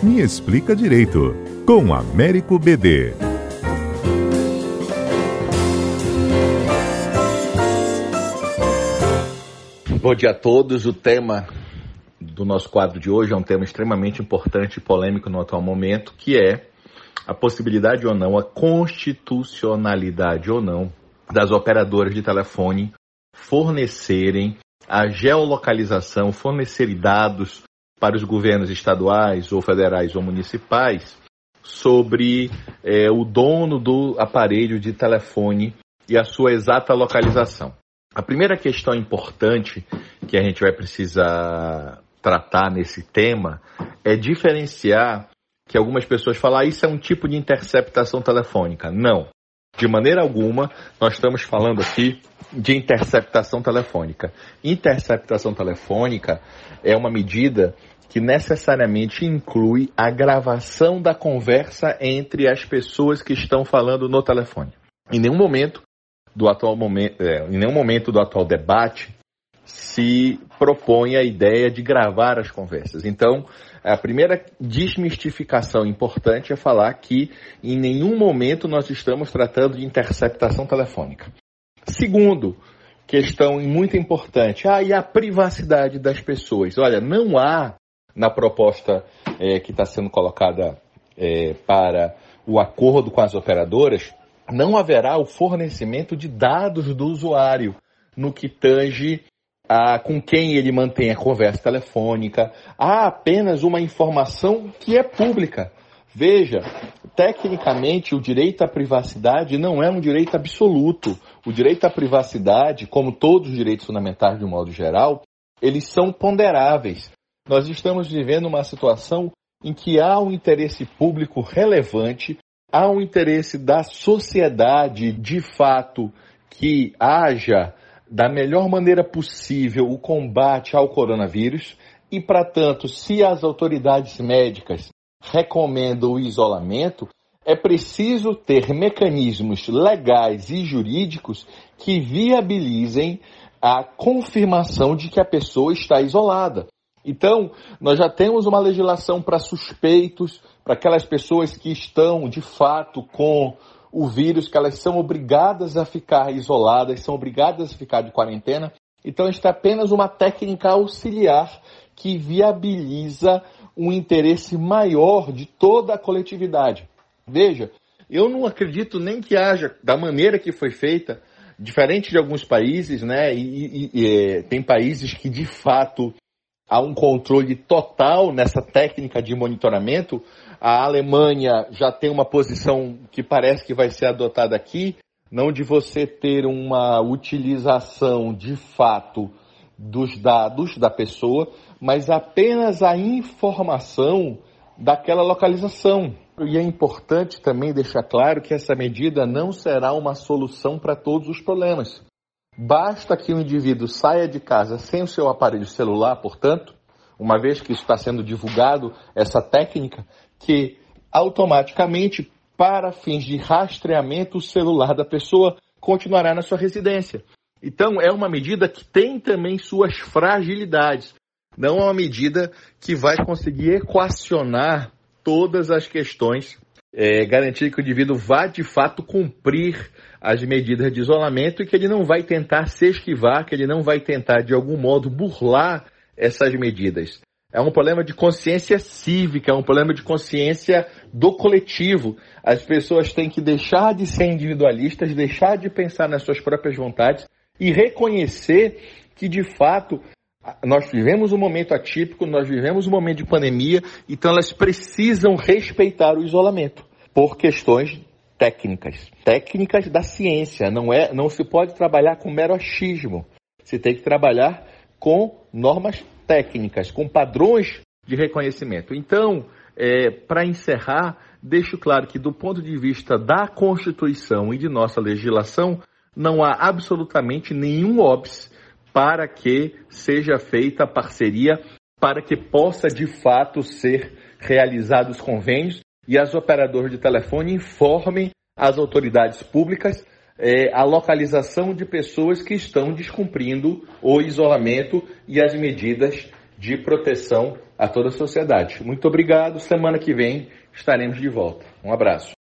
Me Explica Direito, com Américo BD. Bom dia a todos. O tema do nosso quadro de hoje é um tema extremamente importante e polêmico no atual momento, que é a possibilidade ou não, a constitucionalidade ou não das operadoras de telefone fornecerem a geolocalização, fornecerem dados para os governos estaduais ou federais ou municipais sobre é, o dono do aparelho de telefone e a sua exata localização. A primeira questão importante que a gente vai precisar tratar nesse tema é diferenciar que algumas pessoas falam, ah, isso é um tipo de interceptação telefônica. Não. De maneira alguma, nós estamos falando aqui de interceptação telefônica. Interceptação telefônica é uma medida que necessariamente inclui a gravação da conversa entre as pessoas que estão falando no telefone. Em nenhum momento do atual momento, é, em nenhum momento do atual debate se propõe a ideia de gravar as conversas. Então, a primeira desmistificação importante é falar que em nenhum momento nós estamos tratando de interceptação telefônica. Segundo, questão muito importante, ah, e a privacidade das pessoas? Olha, não há na proposta é, que está sendo colocada é, para o acordo com as operadoras, não haverá o fornecimento de dados do usuário no que tange a, com quem ele mantém a conversa telefônica. Há apenas uma informação que é pública. Veja, tecnicamente o direito à privacidade não é um direito absoluto. O direito à privacidade, como todos os direitos fundamentais de um modo geral, eles são ponderáveis. Nós estamos vivendo uma situação em que há um interesse público relevante, há um interesse da sociedade de fato que haja da melhor maneira possível o combate ao coronavírus e, para tanto, se as autoridades médicas recomendam o isolamento, é preciso ter mecanismos legais e jurídicos que viabilizem a confirmação de que a pessoa está isolada. Então, nós já temos uma legislação para suspeitos, para aquelas pessoas que estão de fato com o vírus, que elas são obrigadas a ficar isoladas, são obrigadas a ficar de quarentena. Então, está apenas uma técnica auxiliar que viabiliza um interesse maior de toda a coletividade. Veja, eu não acredito nem que haja, da maneira que foi feita, diferente de alguns países, né? E, e, e é, tem países que de fato há um controle total nessa técnica de monitoramento. A Alemanha já tem uma posição que parece que vai ser adotada aqui, não de você ter uma utilização de fato dos dados da pessoa, mas apenas a informação daquela localização. E é importante também deixar claro que essa medida não será uma solução para todos os problemas. Basta que o indivíduo saia de casa sem o seu aparelho celular, portanto, uma vez que está sendo divulgado, essa técnica, que automaticamente, para fins de rastreamento, o celular da pessoa continuará na sua residência. Então, é uma medida que tem também suas fragilidades. Não é uma medida que vai conseguir equacionar todas as questões, é, garantir que o indivíduo vá de fato cumprir as medidas de isolamento e que ele não vai tentar se esquivar, que ele não vai tentar de algum modo burlar essas medidas. É um problema de consciência cívica, é um problema de consciência do coletivo. As pessoas têm que deixar de ser individualistas, deixar de pensar nas suas próprias vontades e reconhecer que, de fato, nós vivemos um momento atípico, nós vivemos um momento de pandemia, então elas precisam respeitar o isolamento por questões técnicas, técnicas da ciência. Não é, não se pode trabalhar com mero achismo. Se tem que trabalhar com normas técnicas, com padrões de reconhecimento. Então, é, para encerrar, deixo claro que do ponto de vista da Constituição e de nossa legislação, não há absolutamente nenhum óbice para que seja feita a parceria, para que possa de fato ser realizados convênios e as operadoras de telefone informem as autoridades públicas é, a localização de pessoas que estão descumprindo o isolamento e as medidas de proteção a toda a sociedade. Muito obrigado. Semana que vem estaremos de volta. Um abraço.